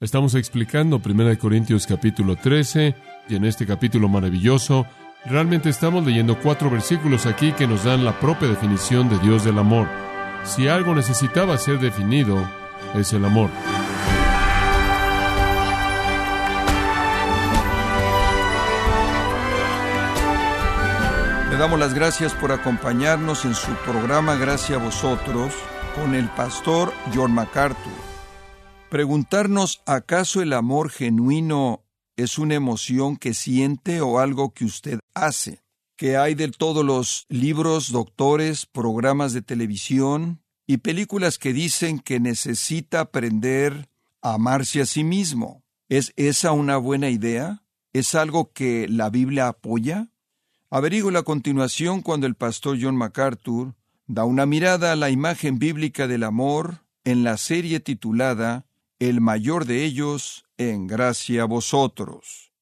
Estamos explicando 1 Corintios capítulo 13 y en este capítulo maravilloso realmente estamos leyendo cuatro versículos aquí que nos dan la propia definición de Dios del amor. Si algo necesitaba ser definido, es el amor. Le damos las gracias por acompañarnos en su programa Gracias a vosotros con el pastor John MacArthur. Preguntarnos, ¿acaso el amor genuino es una emoción que siente o algo que usted hace? ¿Qué hay de todos los libros, doctores, programas de televisión y películas que dicen que necesita aprender a amarse a sí mismo? ¿Es esa una buena idea? ¿Es algo que la Biblia apoya? Averigüe a continuación cuando el pastor John MacArthur da una mirada a la imagen bíblica del amor en la serie titulada el mayor de ellos en gracia a vosotros.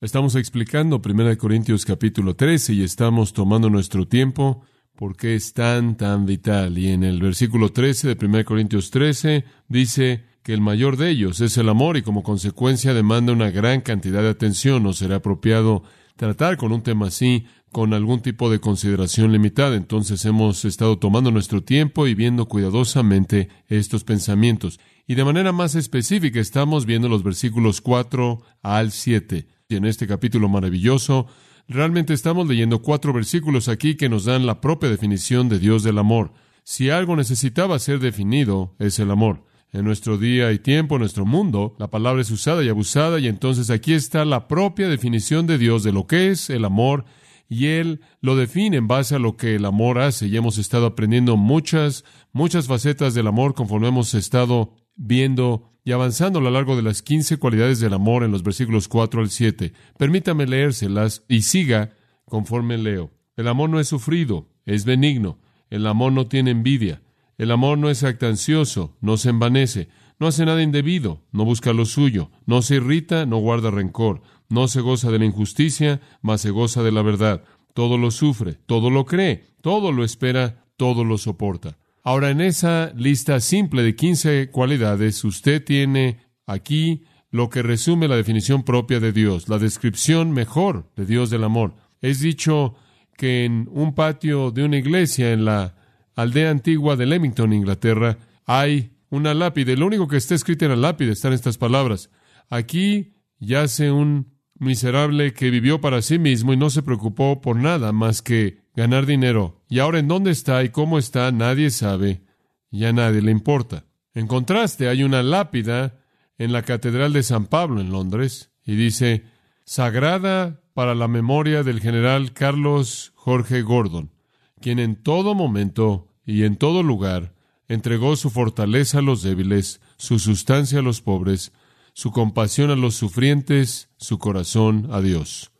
Estamos explicando 1 Corintios capítulo 13 y estamos tomando nuestro tiempo porque es tan, tan vital. Y en el versículo 13 de 1 Corintios 13 dice que el mayor de ellos es el amor y como consecuencia demanda una gran cantidad de atención. No será apropiado tratar con un tema así con algún tipo de consideración limitada. Entonces hemos estado tomando nuestro tiempo y viendo cuidadosamente estos pensamientos. Y de manera más específica estamos viendo los versículos 4 al 7. Y en este capítulo maravilloso, realmente estamos leyendo cuatro versículos aquí que nos dan la propia definición de Dios del amor. Si algo necesitaba ser definido, es el amor. En nuestro día y tiempo, en nuestro mundo, la palabra es usada y abusada y entonces aquí está la propia definición de Dios de lo que es el amor y Él lo define en base a lo que el amor hace y hemos estado aprendiendo muchas, muchas facetas del amor conforme hemos estado viendo y avanzando a lo largo de las 15 cualidades del amor en los versículos 4 al 7. Permítame leérselas y siga conforme leo. El amor no es sufrido, es benigno. El amor no tiene envidia. El amor no es actancioso, no se envanece, no hace nada indebido, no busca lo suyo, no se irrita, no guarda rencor, no se goza de la injusticia, mas se goza de la verdad. Todo lo sufre, todo lo cree, todo lo espera, todo lo soporta. Ahora, en esa lista simple de 15 cualidades, usted tiene aquí lo que resume la definición propia de Dios, la descripción mejor de Dios del amor. Es dicho que en un patio de una iglesia en la aldea antigua de Leamington, Inglaterra, hay una lápide. Lo único que está escrito en la lápide están estas palabras. Aquí yace un miserable que vivió para sí mismo y no se preocupó por nada más que ganar dinero. Y ahora en dónde está y cómo está nadie sabe y a nadie le importa. En contraste, hay una lápida en la Catedral de San Pablo en Londres y dice, Sagrada para la memoria del general Carlos Jorge Gordon, quien en todo momento y en todo lugar entregó su fortaleza a los débiles, su sustancia a los pobres, su compasión a los sufrientes, su corazón a Dios.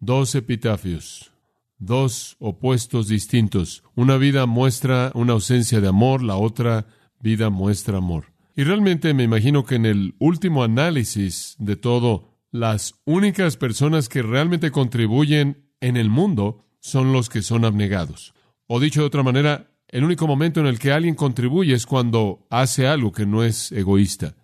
Dos epitafios, dos opuestos distintos. Una vida muestra una ausencia de amor, la otra vida muestra amor. Y realmente me imagino que en el último análisis de todo, las únicas personas que realmente contribuyen en el mundo son los que son abnegados. O dicho de otra manera, el único momento en el que alguien contribuye es cuando hace algo que no es egoísta.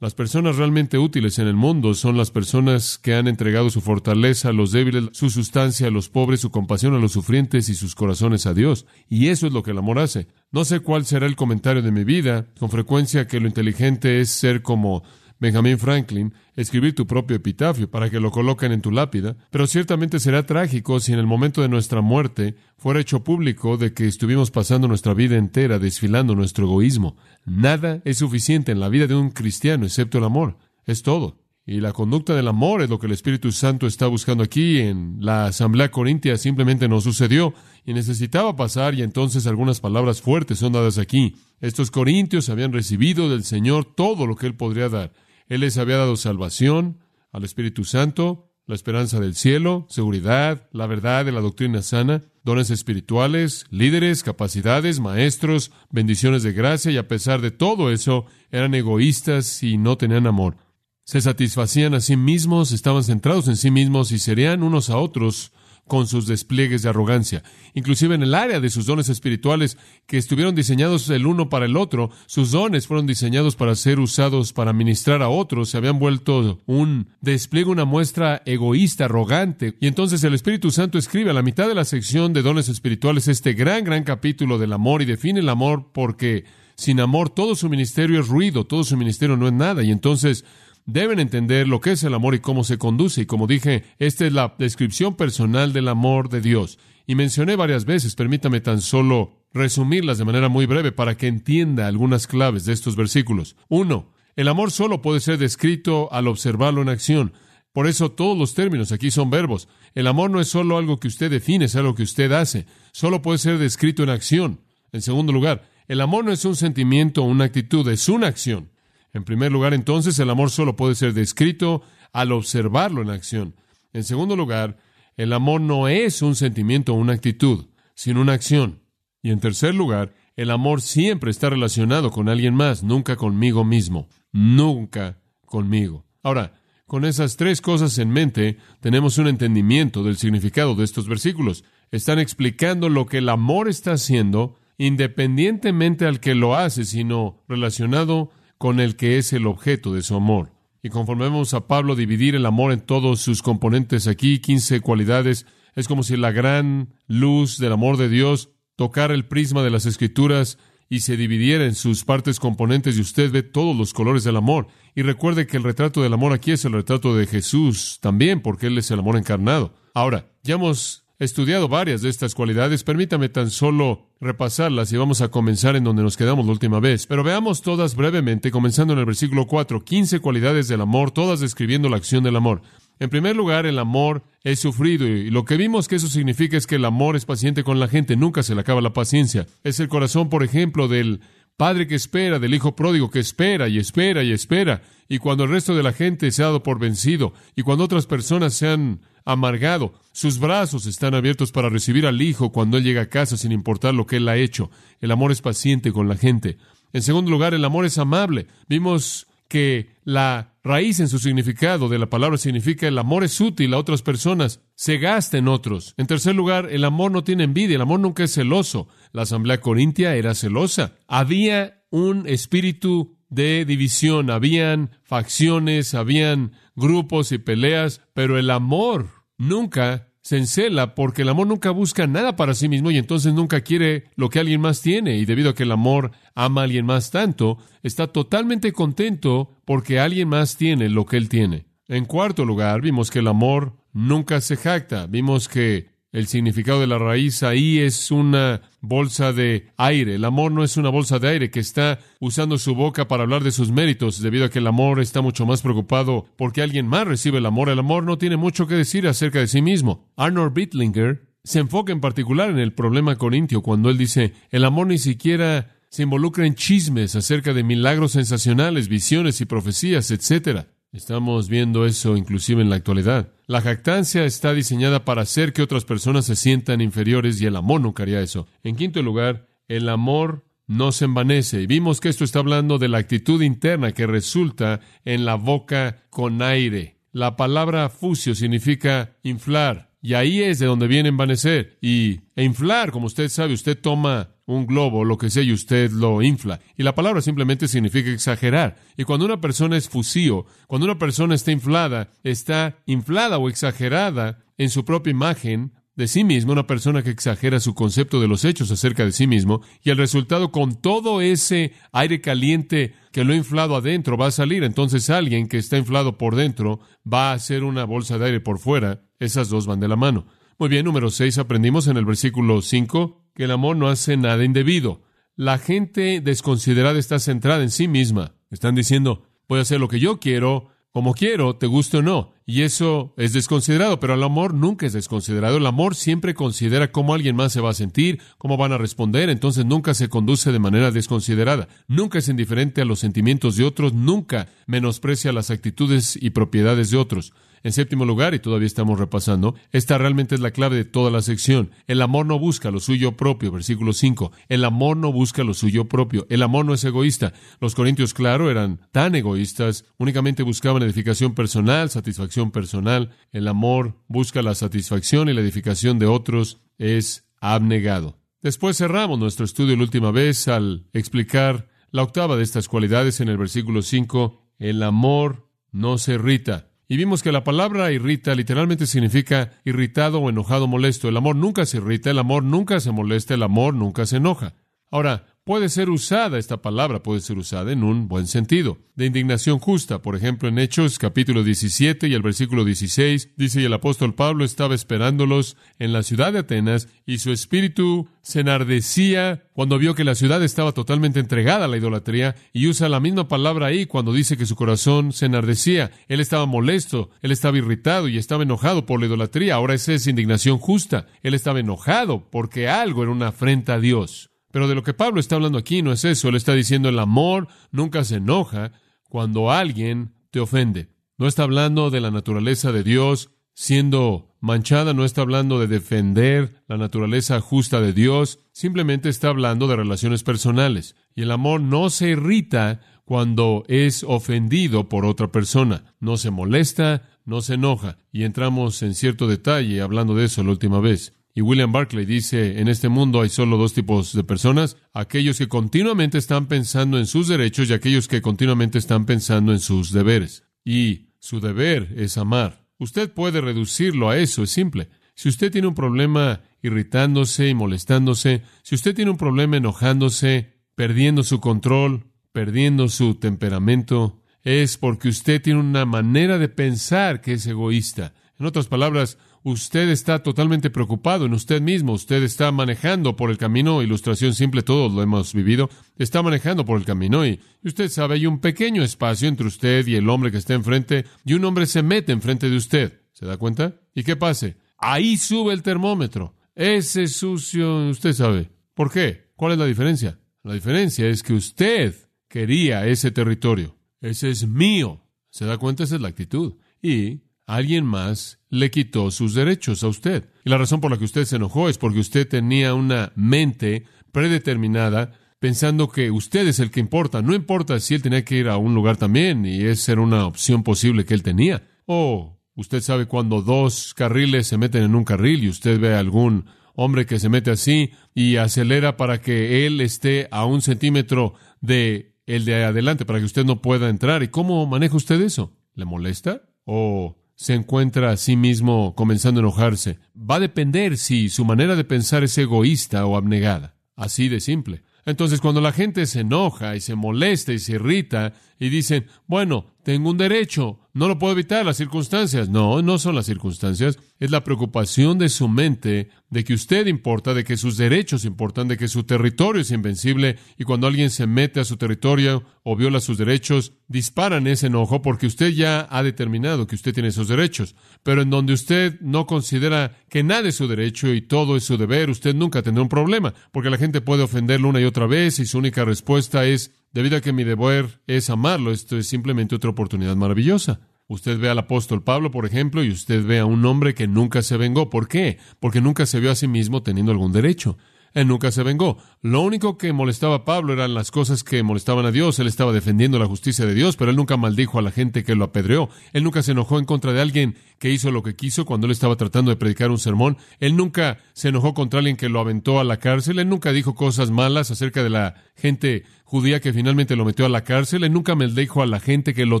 Las personas realmente útiles en el mundo son las personas que han entregado su fortaleza a los débiles, su sustancia a los pobres, su compasión a los sufrientes y sus corazones a Dios. Y eso es lo que el amor hace. No sé cuál será el comentario de mi vida, con frecuencia que lo inteligente es ser como Benjamin Franklin, escribir tu propio epitafio para que lo coloquen en tu lápida, pero ciertamente será trágico si en el momento de nuestra muerte fuera hecho público de que estuvimos pasando nuestra vida entera desfilando nuestro egoísmo. Nada es suficiente en la vida de un cristiano excepto el amor. Es todo. Y la conducta del amor es lo que el Espíritu Santo está buscando aquí. En la Asamblea Corintia simplemente no sucedió y necesitaba pasar y entonces algunas palabras fuertes son dadas aquí. Estos corintios habían recibido del Señor todo lo que Él podría dar. Él les había dado salvación al Espíritu Santo, la esperanza del cielo, seguridad, la verdad de la doctrina sana, dones espirituales, líderes, capacidades, maestros, bendiciones de gracia y a pesar de todo eso eran egoístas y no tenían amor. Se satisfacían a sí mismos, estaban centrados en sí mismos y serían unos a otros con sus despliegues de arrogancia. Inclusive en el área de sus dones espirituales que estuvieron diseñados el uno para el otro, sus dones fueron diseñados para ser usados para ministrar a otros, se habían vuelto un despliegue, una muestra egoísta, arrogante. Y entonces el Espíritu Santo escribe a la mitad de la sección de dones espirituales este gran, gran capítulo del amor y define el amor porque sin amor todo su ministerio es ruido, todo su ministerio no es nada. Y entonces deben entender lo que es el amor y cómo se conduce. Y como dije, esta es la descripción personal del amor de Dios. Y mencioné varias veces, permítame tan solo resumirlas de manera muy breve para que entienda algunas claves de estos versículos. Uno, el amor solo puede ser descrito al observarlo en acción. Por eso todos los términos aquí son verbos. El amor no es solo algo que usted define, es algo que usted hace. Solo puede ser descrito en acción. En segundo lugar, el amor no es un sentimiento o una actitud, es una acción. En primer lugar, entonces, el amor solo puede ser descrito al observarlo en acción. En segundo lugar, el amor no es un sentimiento o una actitud, sino una acción. Y en tercer lugar, el amor siempre está relacionado con alguien más, nunca conmigo mismo, nunca conmigo. Ahora, con esas tres cosas en mente, tenemos un entendimiento del significado de estos versículos. Están explicando lo que el amor está haciendo, independientemente al que lo hace, sino relacionado con el que es el objeto de su amor. Y conforme vemos a Pablo dividir el amor en todos sus componentes aquí, 15 cualidades, es como si la gran luz del amor de Dios tocara el prisma de las escrituras y se dividiera en sus partes componentes y usted ve todos los colores del amor. Y recuerde que el retrato del amor aquí es el retrato de Jesús también, porque Él es el amor encarnado. Ahora, ya hemos estudiado varias de estas cualidades. Permítame tan solo repasarlas y vamos a comenzar en donde nos quedamos la última vez. Pero veamos todas brevemente, comenzando en el versículo 4, 15 cualidades del amor, todas describiendo la acción del amor. En primer lugar, el amor es sufrido y lo que vimos que eso significa es que el amor es paciente con la gente, nunca se le acaba la paciencia. Es el corazón, por ejemplo, del padre que espera, del hijo pródigo que espera y espera y espera, y cuando el resto de la gente se ha dado por vencido, y cuando otras personas se han amargado. Sus brazos están abiertos para recibir al Hijo cuando Él llega a casa sin importar lo que Él ha hecho. El amor es paciente con la gente. En segundo lugar, el amor es amable. Vimos que la raíz en su significado de la palabra significa el amor es útil a otras personas, se gasta en otros. En tercer lugar, el amor no tiene envidia, el amor nunca es celoso. La asamblea corintia era celosa. Había un espíritu de división, habían facciones, habían grupos y peleas, pero el amor nunca se encela porque el amor nunca busca nada para sí mismo y entonces nunca quiere lo que alguien más tiene. Y debido a que el amor ama a alguien más tanto, está totalmente contento porque alguien más tiene lo que él tiene. En cuarto lugar, vimos que el amor nunca se jacta. Vimos que el significado de la raíz ahí es una bolsa de aire. El amor no es una bolsa de aire que está usando su boca para hablar de sus méritos, debido a que el amor está mucho más preocupado porque alguien más recibe el amor. El amor no tiene mucho que decir acerca de sí mismo. Arnold Bittlinger se enfoca en particular en el problema corintio cuando él dice, el amor ni siquiera se involucra en chismes acerca de milagros sensacionales, visiones y profecías, etc. Estamos viendo eso inclusive en la actualidad. La jactancia está diseñada para hacer que otras personas se sientan inferiores y el amor nunca haría eso. En quinto lugar, el amor no se envanece. Y vimos que esto está hablando de la actitud interna que resulta en la boca con aire. La palabra fucio significa inflar. Y ahí es de donde viene envanecer. Y e inflar, como usted sabe, usted toma un globo, lo que sea, y usted lo infla. Y la palabra simplemente significa exagerar. Y cuando una persona es fusío, cuando una persona está inflada, está inflada o exagerada en su propia imagen de sí mismo, una persona que exagera su concepto de los hechos acerca de sí mismo, y el resultado con todo ese aire caliente que lo ha inflado adentro va a salir. Entonces alguien que está inflado por dentro va a hacer una bolsa de aire por fuera. Esas dos van de la mano. Muy bien, número 6, aprendimos en el versículo 5 que el amor no hace nada indebido. La gente desconsiderada está centrada en sí misma. Están diciendo, voy a hacer lo que yo quiero, como quiero, te guste o no. Y eso es desconsiderado, pero el amor nunca es desconsiderado. El amor siempre considera cómo alguien más se va a sentir, cómo van a responder, entonces nunca se conduce de manera desconsiderada. Nunca es indiferente a los sentimientos de otros, nunca menosprecia las actitudes y propiedades de otros. En séptimo lugar, y todavía estamos repasando, esta realmente es la clave de toda la sección. El amor no busca lo suyo propio, versículo 5. El amor no busca lo suyo propio. El amor no es egoísta. Los corintios, claro, eran tan egoístas, únicamente buscaban edificación personal, satisfacción personal. El amor busca la satisfacción y la edificación de otros es abnegado. Después cerramos nuestro estudio la última vez al explicar la octava de estas cualidades en el versículo 5. El amor no se irrita. Y vimos que la palabra irrita literalmente significa irritado o enojado, molesto. El amor nunca se irrita, el amor nunca se molesta, el amor nunca se enoja. Ahora, puede ser usada, esta palabra puede ser usada en un buen sentido, de indignación justa. Por ejemplo, en Hechos capítulo 17 y el versículo 16 dice, y el apóstol Pablo estaba esperándolos en la ciudad de Atenas y su espíritu se enardecía cuando vio que la ciudad estaba totalmente entregada a la idolatría y usa la misma palabra ahí cuando dice que su corazón se enardecía. Él estaba molesto, él estaba irritado y estaba enojado por la idolatría. Ahora esa es indignación justa. Él estaba enojado porque algo era una afrenta a Dios. Pero de lo que Pablo está hablando aquí no es eso. Él está diciendo el amor nunca se enoja cuando alguien te ofende. No está hablando de la naturaleza de Dios siendo manchada, no está hablando de defender la naturaleza justa de Dios, simplemente está hablando de relaciones personales. Y el amor no se irrita cuando es ofendido por otra persona, no se molesta, no se enoja. Y entramos en cierto detalle hablando de eso la última vez. Y William Barclay dice, en este mundo hay solo dos tipos de personas, aquellos que continuamente están pensando en sus derechos y aquellos que continuamente están pensando en sus deberes. Y su deber es amar. Usted puede reducirlo a eso, es simple. Si usted tiene un problema irritándose y molestándose, si usted tiene un problema enojándose, perdiendo su control, perdiendo su temperamento, es porque usted tiene una manera de pensar que es egoísta. En otras palabras, Usted está totalmente preocupado en usted mismo. Usted está manejando por el camino. Ilustración simple, todos lo hemos vivido. Está manejando por el camino y usted sabe, hay un pequeño espacio entre usted y el hombre que está enfrente y un hombre se mete enfrente de usted. ¿Se da cuenta? ¿Y qué pase? Ahí sube el termómetro. Ese sucio, usted sabe. ¿Por qué? ¿Cuál es la diferencia? La diferencia es que usted quería ese territorio. Ese es mío. ¿Se da cuenta? Esa es la actitud. Y alguien más le quitó sus derechos a usted. Y la razón por la que usted se enojó es porque usted tenía una mente predeterminada pensando que usted es el que importa. No importa si él tenía que ir a un lugar también y esa era una opción posible que él tenía. O usted sabe cuando dos carriles se meten en un carril y usted ve a algún hombre que se mete así y acelera para que él esté a un centímetro de el de adelante para que usted no pueda entrar. ¿Y cómo maneja usted eso? ¿Le molesta? ¿O se encuentra a sí mismo comenzando a enojarse. Va a depender si su manera de pensar es egoísta o abnegada. Así de simple. Entonces, cuando la gente se enoja y se molesta y se irrita y dicen, bueno, tengo un derecho, no lo puedo evitar, las circunstancias. No, no son las circunstancias. Es la preocupación de su mente de que usted importa, de que sus derechos importan, de que su territorio es invencible y cuando alguien se mete a su territorio o viola sus derechos, disparan ese enojo porque usted ya ha determinado que usted tiene esos derechos. Pero en donde usted no considera que nada es su derecho y todo es su deber, usted nunca tendrá un problema, porque la gente puede ofenderlo una y otra vez y su única respuesta es Debido a que mi deber es amarlo, esto es simplemente otra oportunidad maravillosa. Usted ve al apóstol Pablo, por ejemplo, y usted ve a un hombre que nunca se vengó. ¿Por qué? Porque nunca se vio a sí mismo teniendo algún derecho. Él nunca se vengó. Lo único que molestaba a Pablo eran las cosas que molestaban a Dios. Él estaba defendiendo la justicia de Dios, pero él nunca maldijo a la gente que lo apedreó. Él nunca se enojó en contra de alguien que hizo lo que quiso cuando él estaba tratando de predicar un sermón. Él nunca se enojó contra alguien que lo aventó a la cárcel. Él nunca dijo cosas malas acerca de la gente judía que finalmente lo metió a la cárcel. Él nunca maldijo a la gente que lo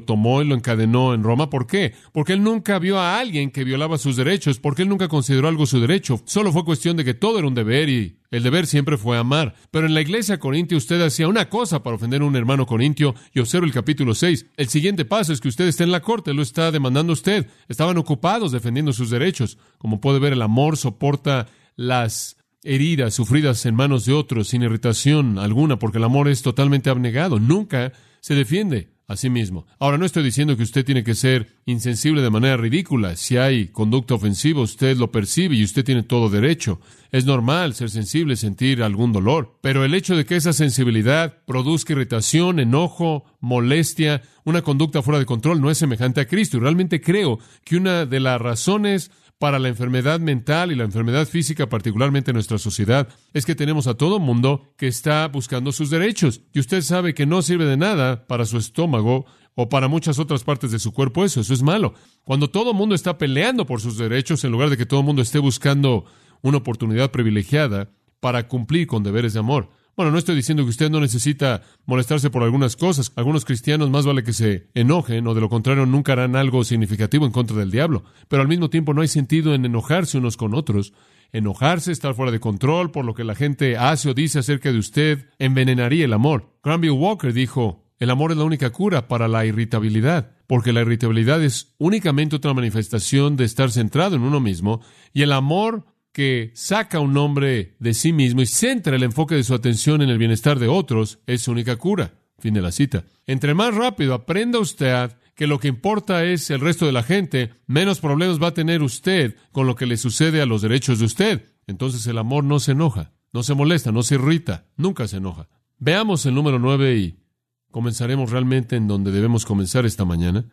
tomó y lo encadenó en Roma. ¿Por qué? Porque él nunca vio a alguien que violaba sus derechos, porque él nunca consideró algo su derecho. Solo fue cuestión de que todo era un deber y el deber siempre fue amar. Pero en la iglesia corintio usted hacía una cosa para ofender a un hermano corintio y observo el capítulo 6. El siguiente paso es que usted está en la corte, lo está demandando usted. Estaban ocupados defendiendo sus derechos. Como puede ver, el amor soporta las heridas sufridas en manos de otros sin irritación alguna, porque el amor es totalmente abnegado, nunca se defiende. a sí mismo. Ahora, no estoy diciendo que usted tiene que ser insensible de manera ridícula. Si hay conducta ofensiva, usted lo percibe y usted tiene todo derecho. Es normal ser sensible, sentir algún dolor. Pero el hecho de que esa sensibilidad produzca irritación, enojo, molestia, una conducta fuera de control, no es semejante a Cristo. Y realmente creo que una de las razones para la enfermedad mental y la enfermedad física, particularmente en nuestra sociedad, es que tenemos a todo mundo que está buscando sus derechos. Y usted sabe que no sirve de nada para su estómago o para muchas otras partes de su cuerpo eso. Eso es malo. Cuando todo mundo está peleando por sus derechos, en lugar de que todo mundo esté buscando una oportunidad privilegiada para cumplir con deberes de amor. Bueno, no estoy diciendo que usted no necesita molestarse por algunas cosas. Algunos cristianos más vale que se enojen o de lo contrario nunca harán algo significativo en contra del diablo. Pero al mismo tiempo no hay sentido en enojarse unos con otros. Enojarse, estar fuera de control por lo que la gente hace o dice acerca de usted, envenenaría el amor. Granville Walker dijo, el amor es la única cura para la irritabilidad, porque la irritabilidad es únicamente otra manifestación de estar centrado en uno mismo, y el amor que saca un hombre de sí mismo y centra el enfoque de su atención en el bienestar de otros es su única cura. Fin de la cita. Entre más rápido aprenda usted que lo que importa es el resto de la gente, menos problemas va a tener usted con lo que le sucede a los derechos de usted. Entonces el amor no se enoja, no se molesta, no se irrita, nunca se enoja. Veamos el número nueve y comenzaremos realmente en donde debemos comenzar esta mañana.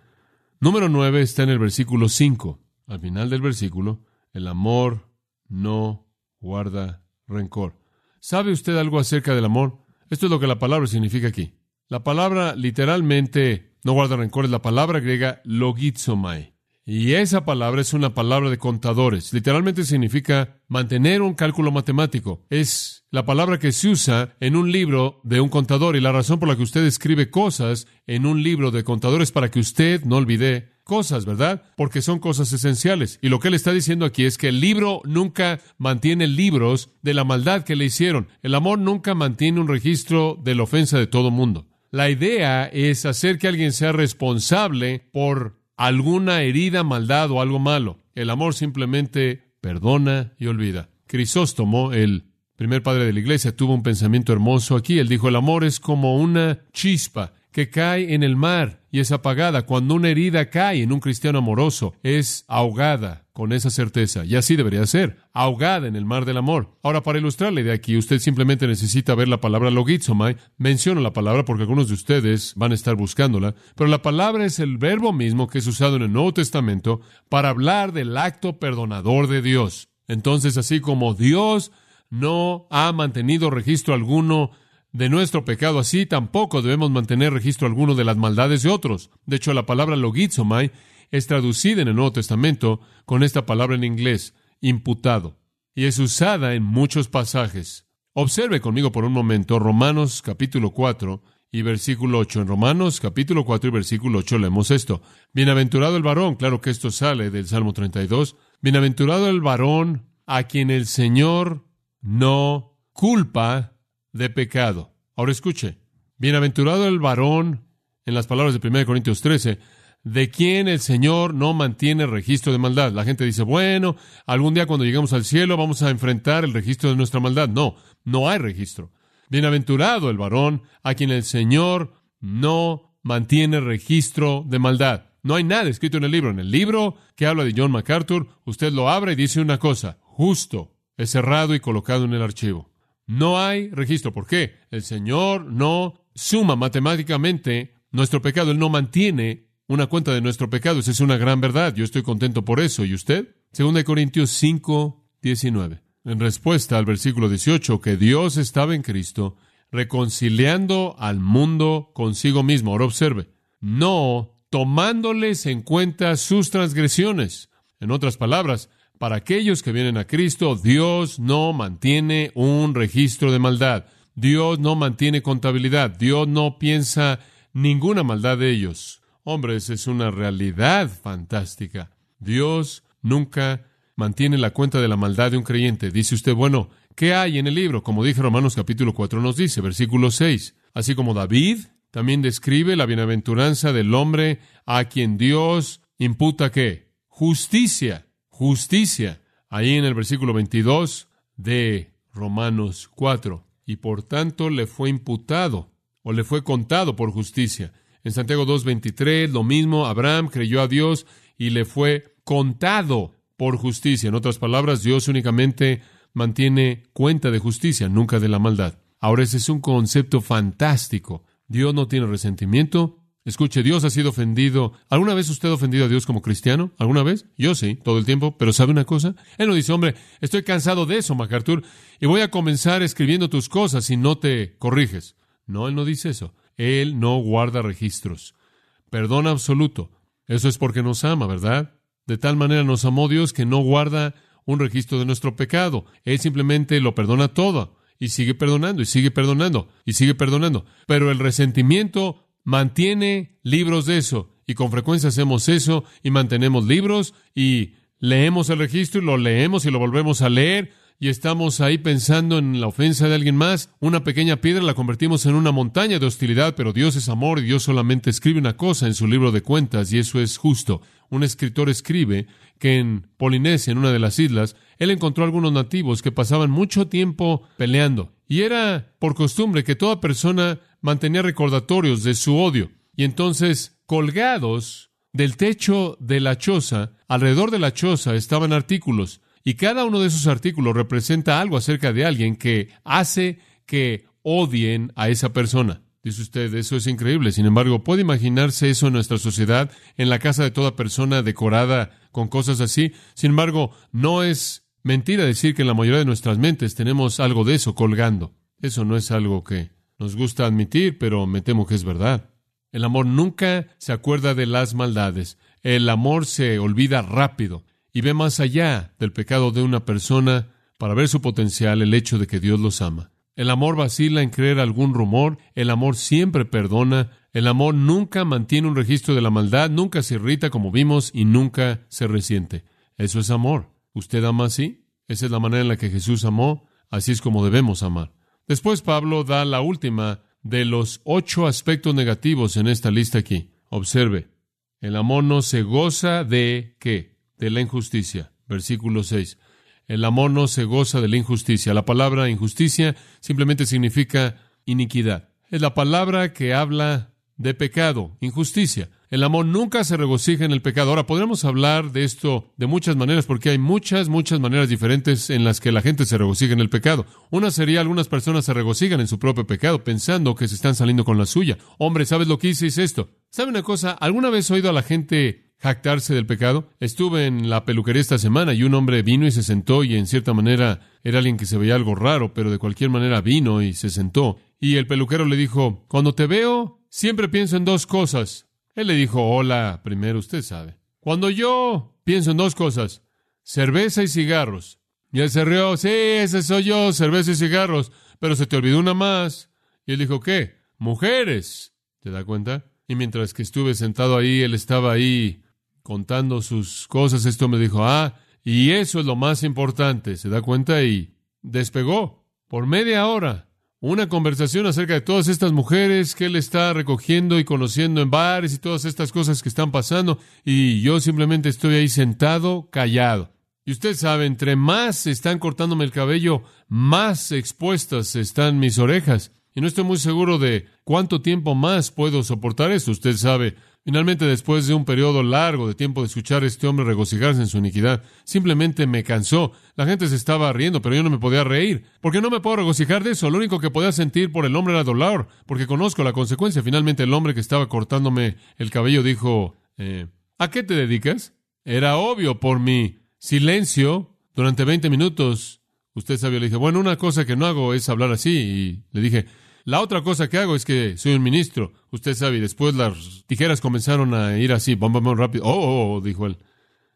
Número nueve está en el versículo cinco. Al final del versículo, el amor no guarda rencor. ¿Sabe usted algo acerca del amor? Esto es lo que la palabra significa aquí. La palabra literalmente no guarda rencor es la palabra griega logizomai. Y esa palabra es una palabra de contadores. Literalmente significa mantener un cálculo matemático. Es la palabra que se usa en un libro de un contador y la razón por la que usted escribe cosas en un libro de contadores para que usted no olvide cosas, ¿verdad? Porque son cosas esenciales. Y lo que él está diciendo aquí es que el libro nunca mantiene libros de la maldad que le hicieron. El amor nunca mantiene un registro de la ofensa de todo mundo. La idea es hacer que alguien sea responsable por alguna herida, maldad o algo malo. El amor simplemente perdona y olvida. Crisóstomo, el primer padre de la iglesia, tuvo un pensamiento hermoso aquí. Él dijo, el amor es como una chispa que cae en el mar y es apagada. Cuando una herida cae en un cristiano amoroso, es ahogada con esa certeza. Y así debería ser, ahogada en el mar del amor. Ahora, para ilustrarle de aquí, usted simplemente necesita ver la palabra logizomai. Menciono la palabra porque algunos de ustedes van a estar buscándola, pero la palabra es el verbo mismo que es usado en el Nuevo Testamento para hablar del acto perdonador de Dios. Entonces, así como Dios no ha mantenido registro alguno de nuestro pecado, así tampoco debemos mantener registro alguno de las maldades de otros. De hecho, la palabra logizomai es traducida en el Nuevo Testamento con esta palabra en inglés, imputado, y es usada en muchos pasajes. Observe conmigo por un momento Romanos capítulo 4 y versículo 8. En Romanos capítulo 4 y versículo 8 leemos esto. Bienaventurado el varón, claro que esto sale del Salmo 32. Bienaventurado el varón a quien el Señor no culpa de pecado. Ahora escuche, bienaventurado el varón, en las palabras de 1 Corintios 13, de quien el Señor no mantiene registro de maldad. La gente dice, bueno, algún día cuando lleguemos al cielo vamos a enfrentar el registro de nuestra maldad. No, no hay registro. Bienaventurado el varón a quien el Señor no mantiene registro de maldad. No hay nada escrito en el libro. En el libro que habla de John MacArthur, usted lo abre y dice una cosa, justo, es cerrado y colocado en el archivo. No hay registro. ¿Por qué? El Señor no suma matemáticamente nuestro pecado. Él no mantiene una cuenta de nuestro pecado. Esa es una gran verdad. Yo estoy contento por eso. ¿Y usted? Segunda de Corintios 5, 19. En respuesta al versículo 18, que Dios estaba en Cristo reconciliando al mundo consigo mismo. Ahora observe, no tomándoles en cuenta sus transgresiones. En otras palabras, para aquellos que vienen a Cristo, Dios no mantiene un registro de maldad. Dios no mantiene contabilidad. Dios no piensa ninguna maldad de ellos. Hombres, es una realidad fantástica. Dios nunca mantiene la cuenta de la maldad de un creyente. Dice usted, bueno, ¿qué hay en el libro? Como dije Romanos capítulo 4 nos dice, versículo 6. Así como David también describe la bienaventuranza del hombre a quien Dios imputa qué? Justicia justicia. Ahí en el versículo 22 de Romanos 4. Y por tanto le fue imputado o le fue contado por justicia. En Santiago 2.23, lo mismo, Abraham creyó a Dios y le fue contado por justicia. En otras palabras, Dios únicamente mantiene cuenta de justicia, nunca de la maldad. Ahora ese es un concepto fantástico. Dios no tiene resentimiento. Escuche, Dios ha sido ofendido. ¿Alguna vez usted ha ofendido a Dios como cristiano? ¿Alguna vez? Yo sí, todo el tiempo. Pero ¿sabe una cosa? Él no dice, hombre, estoy cansado de eso, MacArthur, y voy a comenzar escribiendo tus cosas si no te corriges. No, Él no dice eso. Él no guarda registros. Perdón absoluto. Eso es porque nos ama, ¿verdad? De tal manera nos amó Dios que no guarda un registro de nuestro pecado. Él simplemente lo perdona todo y sigue perdonando y sigue perdonando y sigue perdonando. Pero el resentimiento mantiene libros de eso. Y con frecuencia hacemos eso y mantenemos libros y leemos el registro y lo leemos y lo volvemos a leer. Y estamos ahí pensando en la ofensa de alguien más, una pequeña piedra la convertimos en una montaña de hostilidad, pero Dios es amor y Dios solamente escribe una cosa en su libro de cuentas y eso es justo. Un escritor escribe que en Polinesia, en una de las islas, él encontró algunos nativos que pasaban mucho tiempo peleando y era por costumbre que toda persona mantenía recordatorios de su odio y entonces colgados del techo de la choza, alrededor de la choza estaban artículos y cada uno de esos artículos representa algo acerca de alguien que hace que odien a esa persona. Dice usted, eso es increíble. Sin embargo, ¿puede imaginarse eso en nuestra sociedad, en la casa de toda persona decorada con cosas así? Sin embargo, no es mentira decir que en la mayoría de nuestras mentes tenemos algo de eso colgando. Eso no es algo que nos gusta admitir, pero me temo que es verdad. El amor nunca se acuerda de las maldades. El amor se olvida rápido y ve más allá del pecado de una persona para ver su potencial, el hecho de que Dios los ama. El amor vacila en creer algún rumor, el amor siempre perdona, el amor nunca mantiene un registro de la maldad, nunca se irrita como vimos y nunca se resiente. Eso es amor. ¿Usted ama así? Esa es la manera en la que Jesús amó, así es como debemos amar. Después Pablo da la última de los ocho aspectos negativos en esta lista aquí. Observe, el amor no se goza de qué? de la injusticia. Versículo 6. El amor no se goza de la injusticia. La palabra injusticia simplemente significa iniquidad. Es la palabra que habla de pecado, injusticia. El amor nunca se regocija en el pecado. Ahora, podremos hablar de esto de muchas maneras, porque hay muchas, muchas maneras diferentes en las que la gente se regocija en el pecado. Una sería algunas personas se regocijan en su propio pecado, pensando que se están saliendo con la suya. Hombre, ¿sabes lo que hice? Es esto. ¿Sabe una cosa? ¿Alguna vez he oído a la gente jactarse del pecado. Estuve en la peluquería esta semana y un hombre vino y se sentó y en cierta manera era alguien que se veía algo raro, pero de cualquier manera vino y se sentó. Y el peluquero le dijo, cuando te veo, siempre pienso en dos cosas. Él le dijo, hola, primero usted sabe. Cuando yo pienso en dos cosas, cerveza y cigarros. Y él se rió, sí, ese soy yo, cerveza y cigarros, pero se te olvidó una más. Y él dijo, ¿qué? Mujeres. ¿Te da cuenta? Y mientras que estuve sentado ahí, él estaba ahí contando sus cosas, esto me dijo, ah, y eso es lo más importante, ¿se da cuenta? Y despegó por media hora una conversación acerca de todas estas mujeres que él está recogiendo y conociendo en bares y todas estas cosas que están pasando, y yo simplemente estoy ahí sentado, callado. Y usted sabe, entre más están cortándome el cabello, más expuestas están mis orejas. Y no estoy muy seguro de cuánto tiempo más puedo soportar esto. Usted sabe, Finalmente, después de un periodo largo de tiempo de escuchar a este hombre regocijarse en su iniquidad, simplemente me cansó. La gente se estaba riendo, pero yo no me podía reír. Porque no me puedo regocijar de eso. Lo único que podía sentir por el hombre era dolor, porque conozco la consecuencia. Finalmente, el hombre que estaba cortándome el cabello dijo, eh, ¿a qué te dedicas? Era obvio por mi silencio durante 20 minutos. Usted sabía, le dije, bueno, una cosa que no hago es hablar así. Y le dije, la otra cosa que hago es que soy un ministro. Usted sabe, y después las tijeras comenzaron a ir así, bam, bam, rápido. Oh, oh, oh, dijo él.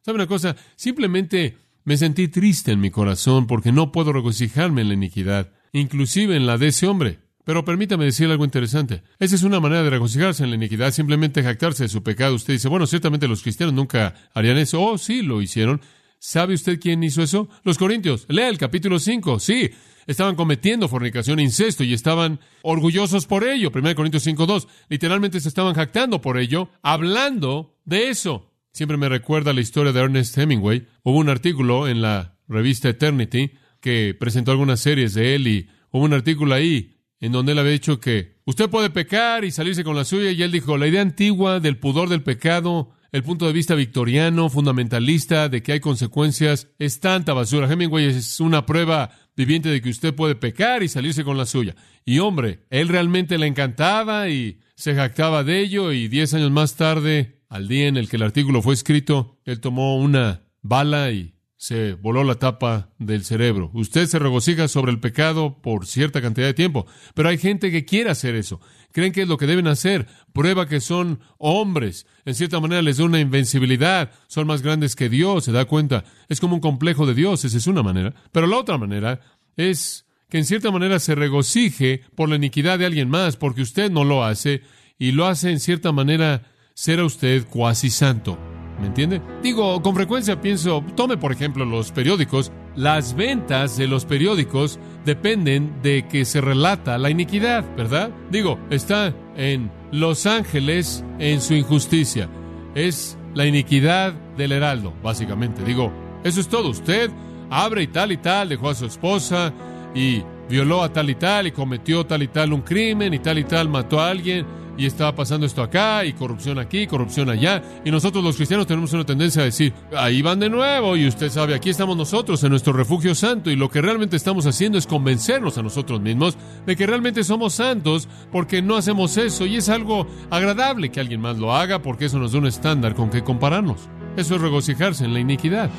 ¿Sabe una cosa? Simplemente me sentí triste en mi corazón porque no puedo regocijarme en la iniquidad, inclusive en la de ese hombre. Pero permítame decir algo interesante. Esa es una manera de regocijarse en la iniquidad, simplemente jactarse de su pecado. Usted dice, bueno, ciertamente los cristianos nunca harían eso. Oh, sí, lo hicieron. ¿Sabe usted quién hizo eso? Los Corintios. Lea el capítulo 5. Sí, estaban cometiendo fornicación incesto y estaban orgullosos por ello. 1 Corintios 5.2. Literalmente se estaban jactando por ello, hablando de eso. Siempre me recuerda la historia de Ernest Hemingway. Hubo un artículo en la revista Eternity que presentó algunas series de él y hubo un artículo ahí en donde él había dicho que usted puede pecar y salirse con la suya, y él dijo, la idea antigua del pudor del pecado, el punto de vista victoriano, fundamentalista, de que hay consecuencias, es tanta basura. Hemingway es una prueba viviente de que usted puede pecar y salirse con la suya. Y hombre, él realmente le encantaba y se jactaba de ello, y diez años más tarde, al día en el que el artículo fue escrito, él tomó una bala y se voló la tapa del cerebro. Usted se regocija sobre el pecado por cierta cantidad de tiempo, pero hay gente que quiere hacer eso. Creen que es lo que deben hacer. Prueba que son hombres. En cierta manera les da una invencibilidad. Son más grandes que Dios, se da cuenta. Es como un complejo de Dios, esa es una manera. Pero la otra manera es que en cierta manera se regocije por la iniquidad de alguien más, porque usted no lo hace, y lo hace en cierta manera ser a usted cuasi santo. ¿Me entiende? Digo, con frecuencia pienso, tome por ejemplo los periódicos, las ventas de los periódicos dependen de que se relata la iniquidad, ¿verdad? Digo, está en Los Ángeles en su injusticia. Es la iniquidad del heraldo, básicamente. Digo, eso es todo. Usted abre y tal y tal, dejó a su esposa y violó a tal y tal y cometió tal y tal un crimen y tal y tal mató a alguien y está pasando esto acá, y corrupción aquí, corrupción allá. Y nosotros los cristianos tenemos una tendencia a decir, ahí van de nuevo, y usted sabe, aquí estamos nosotros en nuestro refugio santo, y lo que realmente estamos haciendo es convencernos a nosotros mismos de que realmente somos santos porque no hacemos eso, y es algo agradable que alguien más lo haga porque eso nos da un estándar con que compararnos. Eso es regocijarse en la iniquidad.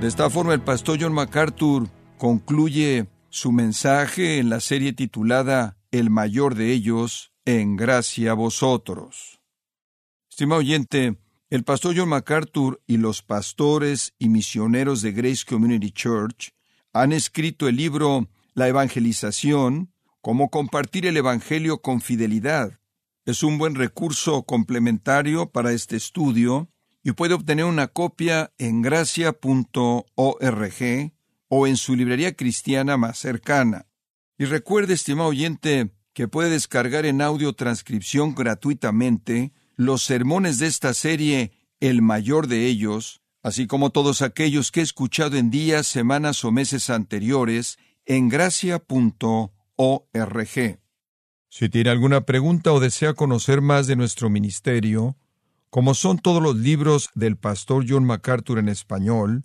De esta forma, el pastor John MacArthur concluye su mensaje en la serie titulada El mayor de ellos, en gracia a vosotros. Estimado oyente, el pastor John MacArthur y los pastores y misioneros de Grace Community Church han escrito el libro La evangelización, cómo compartir el Evangelio con fidelidad. Es un buen recurso complementario para este estudio y puede obtener una copia en gracia.org o en su librería cristiana más cercana. Y recuerde, estimado oyente, que puede descargar en audio transcripción gratuitamente los sermones de esta serie, el mayor de ellos, así como todos aquellos que he escuchado en días, semanas o meses anteriores en gracia.org. Si tiene alguna pregunta o desea conocer más de nuestro ministerio, como son todos los libros del pastor John MacArthur en español,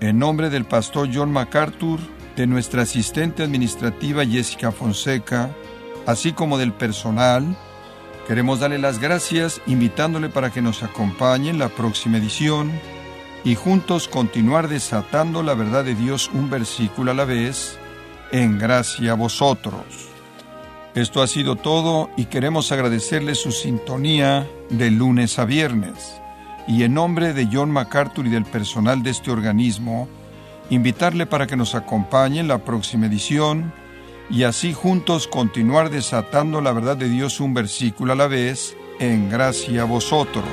En nombre del pastor John MacArthur, de nuestra asistente administrativa Jessica Fonseca, así como del personal, queremos darle las gracias invitándole para que nos acompañe en la próxima edición y juntos continuar desatando la verdad de Dios un versículo a la vez, en gracia a vosotros. Esto ha sido todo y queremos agradecerle su sintonía de lunes a viernes y en nombre de John MacArthur y del personal de este organismo, invitarle para que nos acompañe en la próxima edición y así juntos continuar desatando la verdad de Dios un versículo a la vez, en gracia a vosotros.